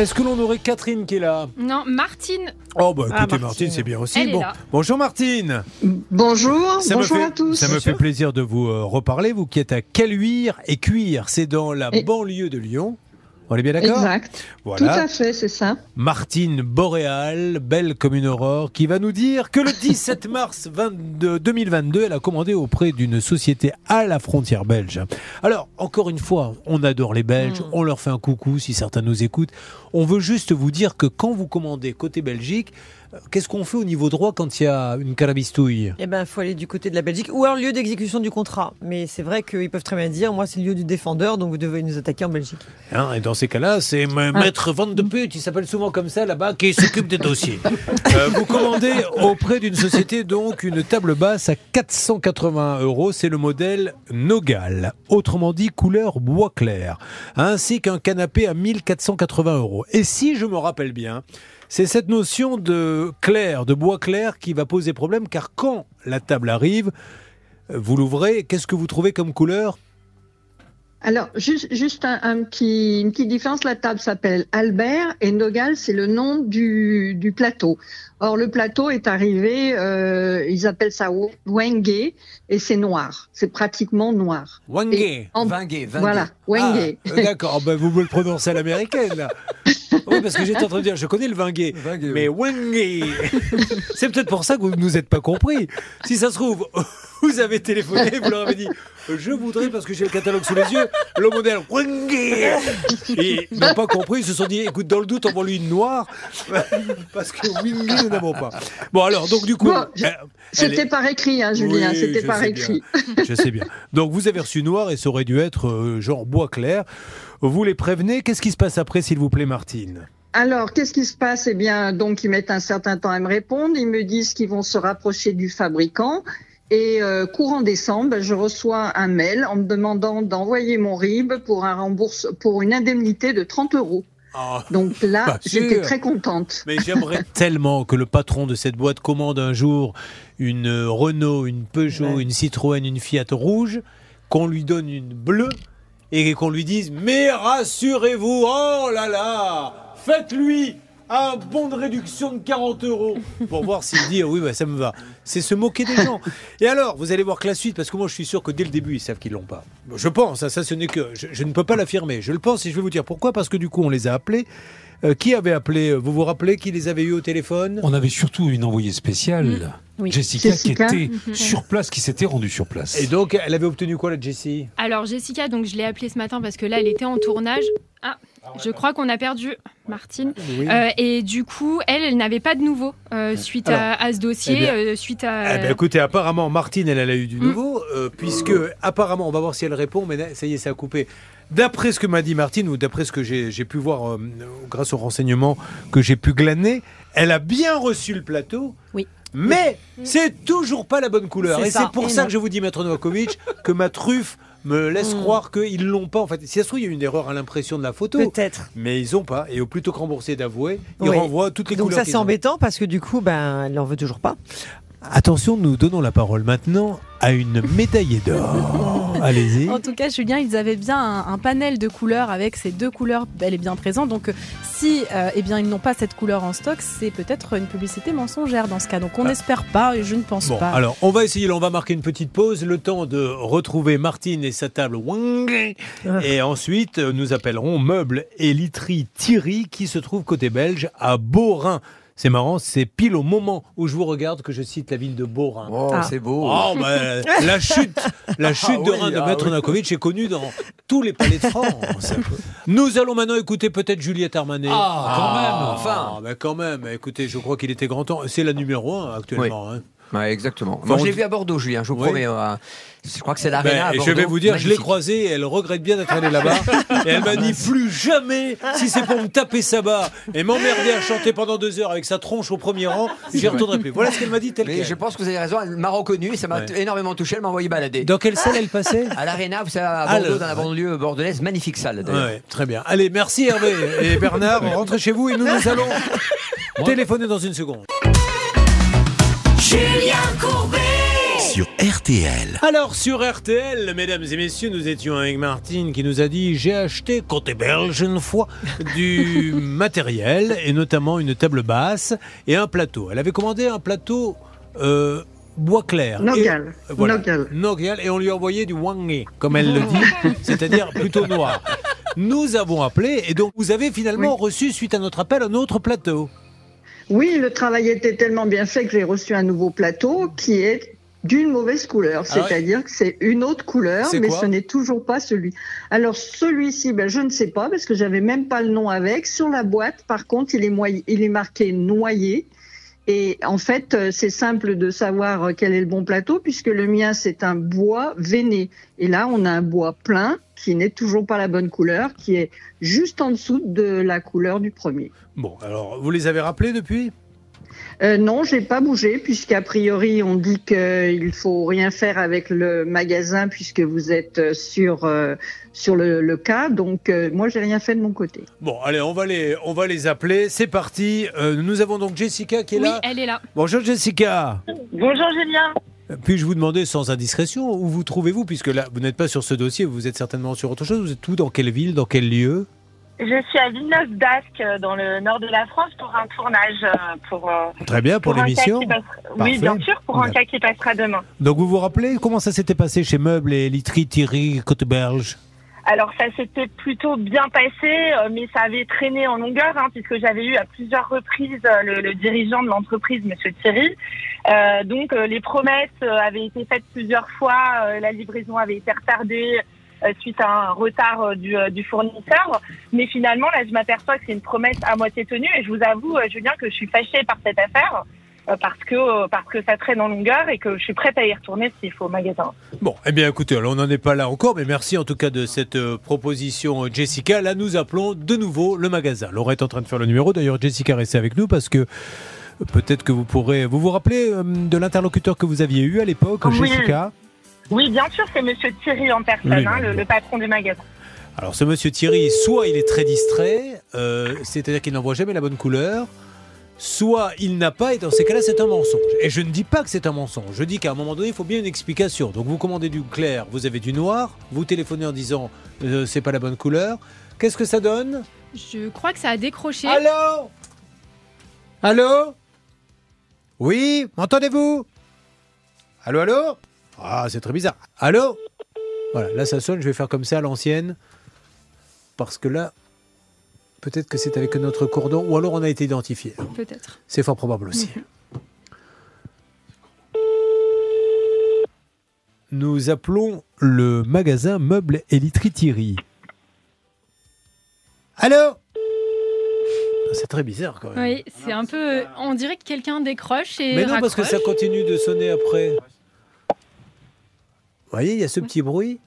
Est-ce que l'on aurait Catherine qui est là Non, Martine. Oh bah écoutez Ah, Martine. Martine, c'est bien aussi. Elle est bon, là. bonjour Martine. Bonjour, Ça me bonjour fait, à tous. Ça me fait plaisir de vous euh, reparler, vous qui êtes à Caluire et Cuire, c'est dans la Et- banlieue de Lyon. On est bien d'accord? Exact. Tout à fait, c'est ça. Martine Boréal, belle comme une aurore, qui va nous dire que le 17 mars 22 2022, elle a commandé auprès d'une société à la frontière belge. Alors, encore une fois, on adore les Belges, Mm. on leur fait un coucou si certains nous écoutent. On veut juste vous dire que quand vous commandez côté Belgique, qu'est-ce qu'on fait au niveau droit quand il y a une carabistouille? Eh ben, faut aller du côté de la Belgique ou alors lieu d'exécution du contrat. Mais c'est vrai qu'ils peuvent très bien dire, moi, c'est le lieu du défendeur, donc vous devez nous attaquer en Belgique. Hein, et dans ces cas-là, c'est Ah. Maître Van de Put, il s'appelle souvent comme ça là-bas, qui s'occupe des dossiers. Euh, vous commandez auprès d'une société donc une table basse à 480 euros, c'est le modèle Nogal, autrement dit couleur bois clair, ainsi qu'un canapé à 1480 euros. Et si je me rappelle bien, c'est cette notion de clair, de bois clair qui va poser problème, car quand la table arrive, vous l'ouvrez, qu'est-ce que vous trouvez comme couleur? Alors, juste, juste un, un petit, une petite différence. La table s'appelle Albert et Nogal, c'est le nom du, du plateau. Or, le plateau est arrivé, euh, ils appellent ça Wenge et c'est noir. C'est pratiquement noir. Vingué, vingué. Voilà, Wenge. Ah, euh, D'accord, ben vous me le prononcez à l'américaine là. Oui, parce que j'étais en train de dire, je connais le oui. mais wangé. C'est peut-être pour ça que vous ne nous êtes pas compris. Si ça se trouve, vous avez téléphoné, vous leur avez dit, je voudrais parce que j'ai le catalogue sous les yeux, le modèle. Et ils n'ont pas compris, ils se sont dit, écoute, dans le doute, envoie-lui une noire, parce que wangé, nous n'avons pas. Bon alors, donc du coup, Bon, C'était est- par écrit, hein, Julien, Oui, c'était par écrit. Je sais bien. Donc vous avez reçu noir et ça aurait dû être euh, genre bois clair. Vous les prévenez? Qu'est-ce qui se passe après, s'il vous plaît, Martine? Alors, qu'est-ce qui se passe? Eh bien, donc, ils mettent un certain temps à me répondre. Ils me disent qu'ils vont se rapprocher du fabricant. Et euh, courant décembre, je reçois un mail en me demandant d'envoyer mon RIB pour un rembourse, pour une indemnité de 30 euros. Ah, Donc là, j'étais très contente. Mais j'aimerais tellement que le patron de cette boîte commande un jour une euh, Renault, une Peugeot, Ouais. une Citroën, une Fiat rouge, qu'on lui donne une bleue et qu'on lui dise Mais rassurez-vous, oh là là, faites-lui un bon de réduction de 40 euros pour voir s'il dit oui, bah, ça me va. C'est se moquer des gens. Et alors, vous allez voir que la suite, parce que moi je suis sûr que dès le début ils savent qu'ils l'ont pas. Je pense, hein, ça ce n'est que. Je, je ne peux pas l'affirmer. Je le pense et je vais vous dire pourquoi. Parce que du coup on les a appelés. Euh, qui avait appelé Vous vous rappelez qui les avait eu au téléphone? On avait surtout une envoyée spéciale, Oui. Jessica, Jessica. qui était sur place, qui s'était rendue sur place. Et donc, elle avait obtenu quoi, la Jessie? Alors Jessica, donc je l'ai appelée ce matin parce que là, elle était en tournage. Ah, je crois qu'on a perdu Martine. Oui. Euh, et du coup, elle, elle n'avait pas de nouveau euh, suite à, à ce dossier, eh bien- euh, suite à. Eh ben, écoutez, apparemment, Martine, elle, elle a eu du Mm. nouveau, euh, puisque apparemment, on va voir si elle répond, mais ça y est, ça a coupé. D'après ce que m'a dit Martine, ou d'après ce que j'ai pu voir euh, grâce aux renseignements que j'ai pu glaner, elle a bien reçu le plateau. Oui. Mais c'est toujours pas la bonne couleur. Et c'est pour Et ça non. que je vous dis, Maître Novakovic, que ma truffe me laisse Mm. croire qu'ils l'ont pas. En fait, si ça se trouve, il y a eu une erreur à l'impression de la photo. Peut-être. Mais ils ont pas. Et au plutôt que rembourser d'avouer, ils Oui. renvoient toutes les Donc couleurs. ça, qu'ils c'est embêtant parce que du coup, ben, elle n'en veut toujours pas. Attention, nous donnons la parole maintenant à une médaillée d'or. Allez-y. En tout cas, Julien, ils avaient bien un, un panel de couleurs avec ces deux couleurs bel et bien présentes. Donc, euh, si euh, eh bien, ils n'ont pas cette couleur en stock, c'est peut-être une publicité mensongère dans ce cas. Donc, on Ah. n'espère pas et je ne pense Bon, pas. alors on va essayer, là, on va marquer une petite pause, le temps de retrouver Martine et sa table Wang. Ah. Et ensuite, euh, nous appellerons Meubles et Literie Thierry qui se trouve côté belge à Beaurain. C'est marrant, c'est pile au moment où je vous regarde que je cite la ville de Beaurain. Oh, Ah. c'est beau. Oh, ben, la chute, la chute de oui, Rhin de ah Maître oui. Nakovic est connue dans tous les palais de France. Nous allons maintenant écouter peut-être Juliette Armanet. Ah, quand même. enfin. Ah, ben quand même. Écoutez, je crois qu'il était grand temps. C'est la numéro un actuellement. hein. Ouais, exactement. Moi, je l'ai vu à Bordeaux, Julien, je vous Oui. promets. euh, je crois que c'est Ben, l'Arena Bordeaux. je vais vous dire, je l'ai croisée, elle regrette bien d'être allée là-bas. et elle m'a dit plus jamais, si c'est pour me taper sa barre et m'emmerder à chanter pendant deux heures avec sa tronche au premier rang, j'y retournerai plus. Voilà ce qu'elle m'a dit tel je pense que vous avez raison, elle m'a reconnu et ça m'a Ouais. énormément touché, elle m'a envoyé balader. Dans quelle salle elle passait À l'Arena, vous savez, à Bordeaux, le- dans la banlieue bordelaise, magnifique salle d'ailleurs. Ouais, très bien. Allez, merci Hervé et Bernard. Rentrez chez vous et nous, nous allons téléphoner dans une seconde. RTL. Alors sur RTL, mesdames et messieurs, nous étions avec Martine qui nous a dit j'ai acheté côté belge une fois du matériel et notamment une table basse et un plateau. Elle avait commandé un plateau euh, bois clair. Nogal. Et, voilà, Nogal. Nogal, et on lui a envoyé du wangé, comme elle le dit, c'est-à-dire plutôt noir. Nous avons appelé et donc vous avez finalement reçu suite à notre appel un autre plateau. Oui, le travail était tellement bien fait que j'ai reçu un nouveau plateau qui est d'une mauvaise couleur, Ah c'est-à-dire que c'est une autre couleur, mais ce n'est toujours pas celui. Alors celui-ci, ben, je ne sais pas parce que j'avais même pas le nom avec. Sur la boîte, par contre, il est, il est marqué noyer. Et en fait, euh, c'est simple de savoir euh, quel est le bon plateau puisque le mien c'est un bois veiné. Et là, on a un bois plein qui n'est toujours pas la bonne couleur, qui est juste en dessous de la couleur du premier. Bon, alors vous les avez rappelés depuis? Euh, non, j'ai pas bougé puisqu'a priori on dit qu'il faut rien faire avec le magasin puisque vous êtes euh, sur euh, sur le, le cas. Donc euh, moi j'ai rien fait de mon côté. Bon, allez, on va les, on va les appeler. C'est parti. Euh, nous avons donc Jessica qui est Oui, là. elle est là. Bonjour Jessica. Bonjour Julien. Puis-je vous demander sans indiscrétion où vous trouvez-vous? Puisque là vous n'êtes pas sur ce dossier, vous êtes certainement sur autre chose. Vous êtes où? Dans quelle ville? Dans quel lieu? Je suis à Villeneuve-d'Ascq, euh, dans le nord de la France, pour un tournage. euh, Pour, euh, Très bien pour, l'émission. Oui, bien sûr, pour un cas qui passera demain. Donc vous vous rappelez comment ça s'était passé chez Meubles et Literie Thierry Côte-Belge Alors ça s'était plutôt bien passé, mais ça avait traîné en longueur, hein, puisque j'avais eu à plusieurs reprises le, le dirigeant de l'entreprise, Monsieur Thierry. Euh, donc les promesses avaient été faites plusieurs fois, la livraison avait été retardée suite à un retard euh, du, euh, du fournisseur. Mais finalement, là, je m'aperçois que c'est une promesse à moitié tenue, et je vous avoue, euh, Julien, que je suis fâchée par cette affaire. euh, Parce que, euh, parce que ça traîne en longueur et que je suis prête à y retourner s'il faut au magasin. Bon, eh bien écoutez, alors, on n'en est pas là encore, mais merci en tout cas de cette euh, proposition, euh, Jessica. Là, nous appelons de nouveau le magasin. Laura est en train de faire le numéro. D'ailleurs, Jessica, restez avec nous parce que euh, peut-être que vous pourrez. Vous vous rappelez euh, de l'interlocuteur que vous aviez eu à l'époque, Oui. Jessica? Oui, bien sûr, c'est Monsieur Thierry en personne, Oui, hein, le patron du magasin. Alors, ce monsieur Thierry, soit il est très distrait, euh, c'est-à-dire qu'il n'envoie jamais la bonne couleur, soit il n'a pas, et dans ces cas-là, c'est un mensonge. Et je ne dis pas que c'est un mensonge, je dis qu'à un moment donné, il faut bien une explication. Donc, vous commandez du clair, vous avez du noir, vous téléphonez en disant euh, c'est pas la bonne couleur. Qu'est-ce que ça donne? Je crois que ça a décroché. Allô? Allô? Oui, m'entendez-vous? Allô, allô? Ah, c'est très bizarre. Allô Voilà, là ça sonne, je vais faire comme ça à l'ancienne. Parce que là, peut-être que c'est avec notre cordon, ou alors on a été identifié. Peut-être. C'est fort probable aussi. Nous appelons le magasin Meubles et Literie Thierry. Allô Ah, C'est très bizarre quand même. Oui, c'est un peu. On dirait que quelqu'un décroche et. Mais non, parce que ça continue de sonner après. Vous voyez, il y a ce petit bruit.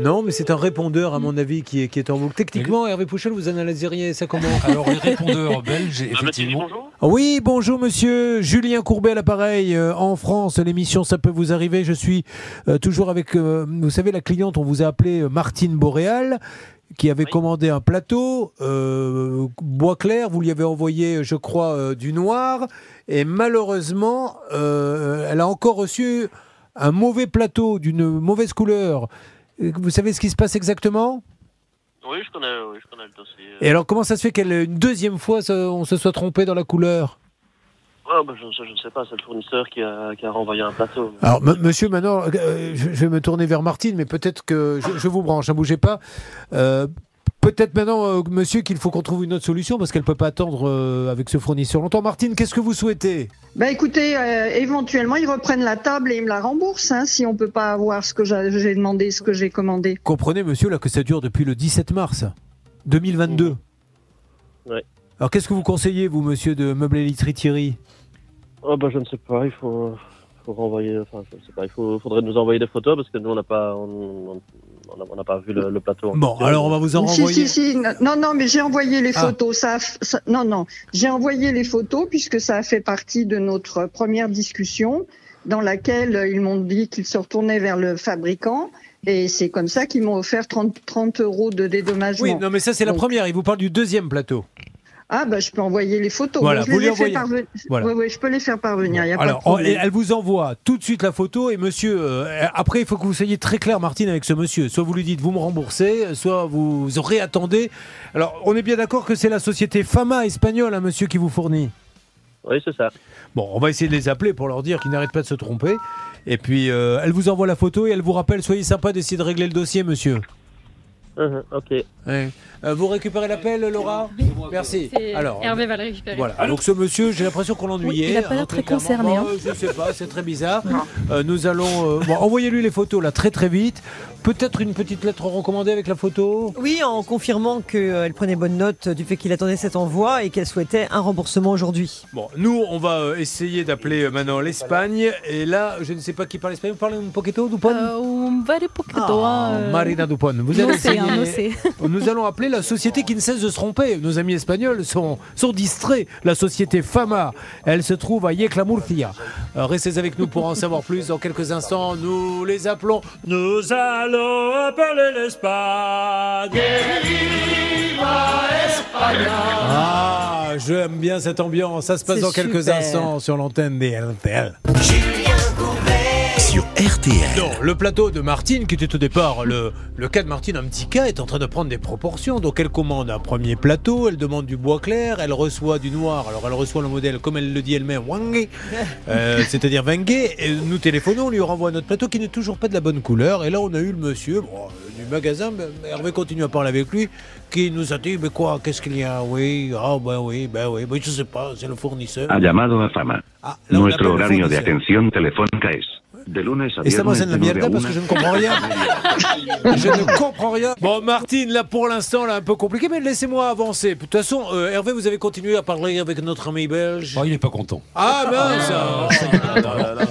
Non, mais c'est un répondeur, à mon avis, qui est, qui est en boucle. Techniquement, Hervé Pouchel, vous analyseriez ça comment Alors, les répondeurs belges, effectivement. Oui, bonjour monsieur. Julien Courbet à l'appareil. Euh, en France, l'émission Ça peut vous arriver. Je suis euh, toujours avec, euh, vous savez, la cliente, on vous a appelé euh, Martine Boréal qui avait commandé un plateau euh, bois clair. Vous lui avez envoyé, je crois, euh, du noir. Et malheureusement, euh, elle a encore reçu un mauvais plateau d'une mauvaise couleur. Euh, Vous savez ce qui se passe exactement? Oui, je connais, oui, je connais le dossier. Et alors, comment ça se fait qu'elle, une deuxième fois, on se soit trompé dans la couleur? Ah, bah, je, je ne sais pas, c'est le fournisseur qui a, qui a renvoyé un plateau. Alors, monsieur, maintenant, euh, je, je vais me tourner vers Martine, mais peut-être que je, vous branche, ne bougez pas. Euh, peut-être maintenant, euh, monsieur, qu'il faut qu'on trouve une autre solution parce qu'elle ne peut pas attendre euh, avec ce fournisseur longtemps. Martine, qu'est-ce que vous souhaitez? Bah écoutez, euh, éventuellement ils reprennent la table et ils me la remboursent hein, si on peut pas avoir ce que j'a- j'ai demandé, ce que j'ai commandé. Comprenez, monsieur, là, que ça dure depuis le 17 mars 2022. Ouais. Alors, qu'est-ce que vous conseillez, vous, monsieur de Meubles et Literie Thierry? Oh, bah, je ne sais pas, il faut, faut renvoyer, enfin, je ne sais pas, il faut, faudrait nous envoyer des photos parce que nous, on n'a pas, on, on- on n'a pas vu le, le plateau. Bon, alors on va vous en renvoyer. si, si, non, non, mais j'ai envoyé les Ah. photos. Ça, a f- ça- non, non, j'ai envoyé les photos puisque ça a fait partie de notre première discussion dans laquelle ils m'ont dit qu'ils se retournaient vers le fabricant et c'est comme ça qu'ils m'ont offert 30, 30 euros de dédommagement. Oui, non, mais ça, c'est la première. Il vous parle du deuxième plateau. Ah bah je peux envoyer les photos. Voilà, je vous les fait parvenir. Voilà. Oui, oui, je peux les faire parvenir. Il y a Alors, pas de elle vous envoie tout de suite la photo et monsieur, euh, après il faut que vous soyez très clair Martine avec ce monsieur. Soit vous lui dites vous me remboursez, soit vous réattendez. Alors on est bien d'accord que c'est la société Fama espagnole, un monsieur qui vous fournit. Oui, c'est ça. Bon, on va essayer de les appeler pour leur dire qu'ils n'arrêtent pas de se tromper. Et puis euh, elle vous envoie la photo et elle vous rappelle soyez sympa d'essayer de régler le dossier monsieur. Mhm, ok. Ouais. Euh, vous récupérez l'appel Laura Merci. Alors, Hervé va le récupérer. Voilà. Donc ce monsieur, j'ai l'impression qu'on l'ennuyait. Oui, il a pas l'air très clairement. concerné, hein. Je sais pas, c'est très bizarre. Euh, nous allons. euh, bon, envoyez-lui les photos là très très vite. Peut-être une petite lettre recommandée avec la photo. Oui, en confirmant qu'elle prenait bonne note du fait qu'il attendait cet envoi et qu'elle souhaitait un remboursement aujourd'hui. Bon, nous, on va euh, essayer d'appeler euh, maintenant l'Espagne. Et là, je ne sais pas qui parle espagnol. Vous parlez un poquito Dupont Euh, un very poquito, Ah, euh, Marina Dupont. Vous allez hein, essayer-. Nous allons appeler la société qui ne cesse de se tromper. Nos amis espagnols sont, sont distraits. La société Fama, elle se trouve à Yecla Murcia. Euh, restez avec nous pour en savoir plus. Dans quelques instants, nous les appelons. Nous allons appeler l'Espagne. Ah, j'aime bien cette ambiance. Ça se passe dans quelques super. instants sur l'antenne des RTL. Sur RTL. Non, le plateau de Martine, qui était au départ le, le cas de Martine, un petit cas, est en train de prendre des proportions. Donc elle commande un premier plateau, elle demande du bois clair, elle reçoit du noir. Alors elle reçoit le modèle, comme elle le dit elle-même, Wangé, euh, c'est-à-dire Wangé. Et nous téléphonons, on lui renvoie notre plateau qui n'est toujours pas de la bonne couleur. Et là, on a eu le monsieur bon, euh, du magasin, mais Hervé continue à parler avec lui, qui nous a dit Mais quoi, qu'est-ce qu'il y a? Oui, ah ben oui, ben oui, ben je sais pas, c'est le fournisseur. Ha llamado a Fama. Ah, Nuestro horario de atención telefónica es de lunes a Et ça viernes m'enseigne la de 9 mierda a parce que 1. je ne comprends rien. je ne comprends rien. Bon, Martine, là pour l'instant, là un peu compliqué, mais laissez-moi avancer. De toute façon, euh, Hervé, vous avez continué à parler avec notre ami belge. Oh, il n'est pas content. Ah mince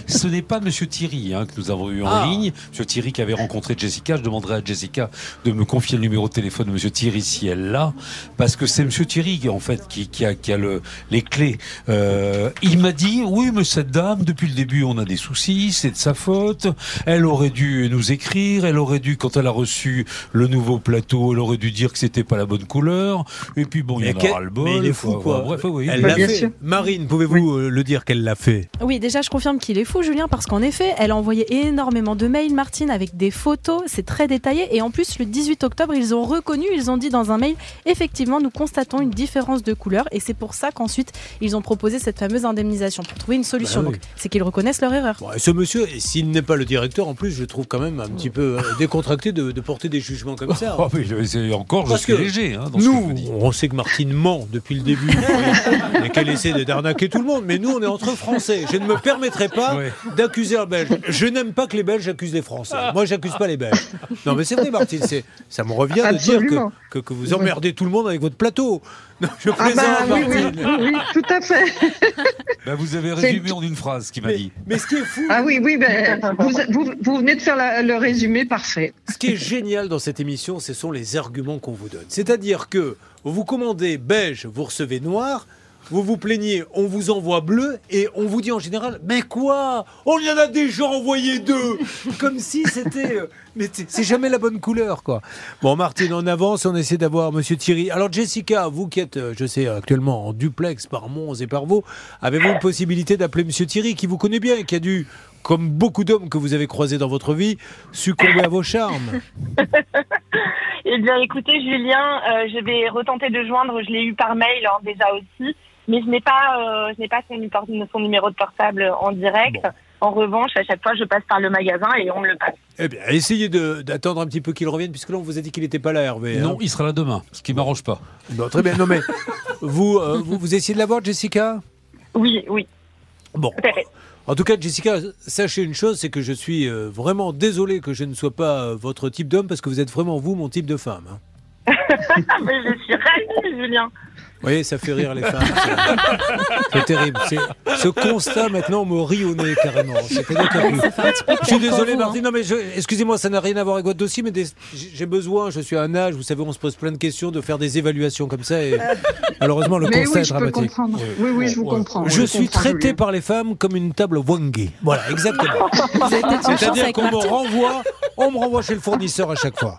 Ce n'est pas Monsieur Thierry hein, que nous avons eu en Ah. ligne. Monsieur Thierry qui avait rencontré Jessica. Je demanderai à Jessica de me confier le numéro de téléphone de Monsieur Thierry si elle l'a, parce que c'est Monsieur Thierry qui, en fait qui, qui a, qui a le, les clés. Euh, il m'a dit oui, mais cette dame depuis le début on a des soucis, c'est sa faute. Elle aurait dû nous écrire. Elle aurait dû quand elle a reçu le nouveau plateau, elle aurait dû dire que c'était pas la bonne couleur. Et puis bon, il y aura le bol. mais il est fou, quoi. Bref, oui. Elle Bah, l'a fait. Marine, pouvez-vous euh, le dire qu'elle l'a fait? Oui, déjà, je confirme qu'il est fou, Julien, parce qu'en effet, elle a envoyé énormément de mails, Martine, avec des photos. C'est très détaillé. Et en plus, le 18 octobre, ils ont reconnu, ils ont dit dans un mail, effectivement, nous constatons une différence de couleur. Et c'est pour ça qu'ensuite, ils ont proposé cette fameuse indemnisation pour trouver une solution. Bah oui. Donc, c'est qu'ils reconnaissent leur erreur. Bon, et Ce monsieur, s'il n'est pas le directeur, en plus, je trouve quand même un petit peu euh, décontracté de, de porter des jugements comme ça. Oh, mais je- c'est encore, je Parce suis que léger hein, dans ce que je vous Nous, on sait que Martine ment depuis le début et- qu'elle essaie de- d'arnaquer tout le monde, mais nous, on est entre Français. Je ne me permettrai pas Ouais. d'accuser un Belge. Je n'aime pas que les Belges accusent les Français. Moi, j'accuse pas les Belges. Non, mais c'est vrai, Martine, c'est- ça me revient de dire que, que vous emmerdez tout le monde avec votre plateau. Non, je Ah plaisante, bah oui, oui, Martine. oui, tout à fait. Bah, vous avez résumé en une phrase, ce qu'il m'a dit. mais ce qui est fou, Ah oui, oui, ben, vous, vous, vous venez de faire la- le résumé parfait. Ce qui est génial dans cette émission, ce sont les arguments qu'on vous donne. C'est-à-dire que vous commandez beige, vous recevez noir, vous vous plaignez, on vous envoie bleu, et on vous dit en général, mais quoi? On y en a déjà envoyé deux Comme si c'était... euh, Mais c'est c'est jamais la bonne couleur, quoi. Bon, Martine, on avance, on essaie d'avoir Monsieur Thierry. Alors, Jessica, vous qui êtes, euh, je sais, actuellement en duplex par Mons et par Vaux, avez-vous une possibilité d'appeler Monsieur Thierry, qui vous connaît bien et qui a dû, comme beaucoup d'hommes que vous avez croisés dans votre vie, succomber à vos charmes? Eh bien, écoutez, Julien, euh, je vais retenter de joindre. Je l'ai eu par mail hein, déjà aussi, mais je n'ai pas, euh, je n'ai pas son, numéro- son numéro de portable en direct. Bon. En revanche, à chaque fois, je passe par le magasin et on me le passe. Eh bien, essayez d'attendre un petit peu qu'il revienne, puisque là, on vous a dit qu'il n'était pas là, Hervé. hein. Non, il sera là demain, ce qui m'arrange pas. Très bien. Non, mais vous, euh, vous, vous essayez de l'avoir, Jessica? Oui, oui, Bon. tout à fait. En tout cas, Jessica, sachez une chose, c'est que je suis euh, vraiment désolé que je ne sois pas euh, votre type d'homme, parce que vous êtes vraiment, vous, mon type de femme. hein. mais je suis ravie, Julien. Vous voyez, ça fait rire les femmes. c'est- terrible. C'est- Ce constat, maintenant, me rit au nez, carrément. Je suis désolé, vous, hein. Martine. Non, mais excusez-moi, ça n'a rien à voir avec votre dossier, mais des- j'ai besoin, je suis à un âge, vous savez, on se pose plein de questions, de faire des évaluations comme ça, et malheureusement, le Mais constat oui, est je peux dramatique. comprendre. Oui, oui, je vous comprends. Je je suis comprends, traité Julien. par les femmes comme une table Wangé. Voilà, exactement. C'est-à-dire qu'on me Martine. renvoie, on me renvoie chez le fournisseur à chaque fois.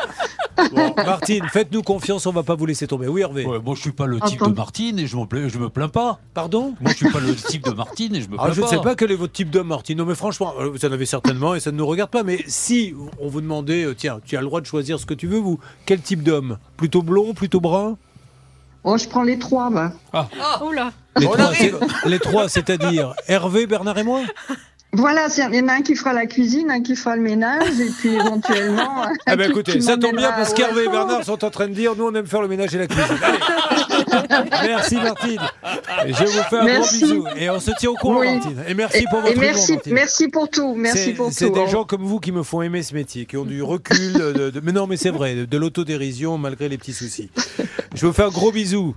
Bon, Martine, faites-nous confiance, on va pas vous laisser tomber. Oui, Hervé. Ouais, moi, je suis pas le type Attends. de Martine et je, je me plains pas. Pardon? Moi, je suis pas le type de Martine et je me plains Ah, je ne sais pas quel est votre type d'homme, Martine. Non, mais franchement, euh, vous en avez certainement et ça ne nous regarde pas. Mais si on vous demandait, euh, tiens, tu as le droit de choisir ce que tu veux, vous, quel type d'homme? Plutôt blond, plutôt brun? Oh, je prends les trois, bah. Oh les trois, arrive. c'est- les trois, c'est-à-dire Hervé, Bernard et moi? Voilà, c'est- il y en a un qui fera la cuisine, un qui fera le ménage, et puis éventuellement. Ah ben qui- écoutez, ça tombe bien parce qu'Hervé et. Bernard sont en train de dire, nous on aime faire le ménage et la cuisine. Allez. merci Martine. Je vous fais un Merci. gros bisou. Et on se tient au courant Oui. Martine. Et merci Et, pour votre et humour, merci, Martine. merci pour tout, merci C'est- pour C'est tout. des gens comme vous qui me font aimer ce métier, qui ont du recul. de- de- mais non, mais c'est vrai, de, de l'autodérision malgré les petits soucis. Je vous fais un gros bisou.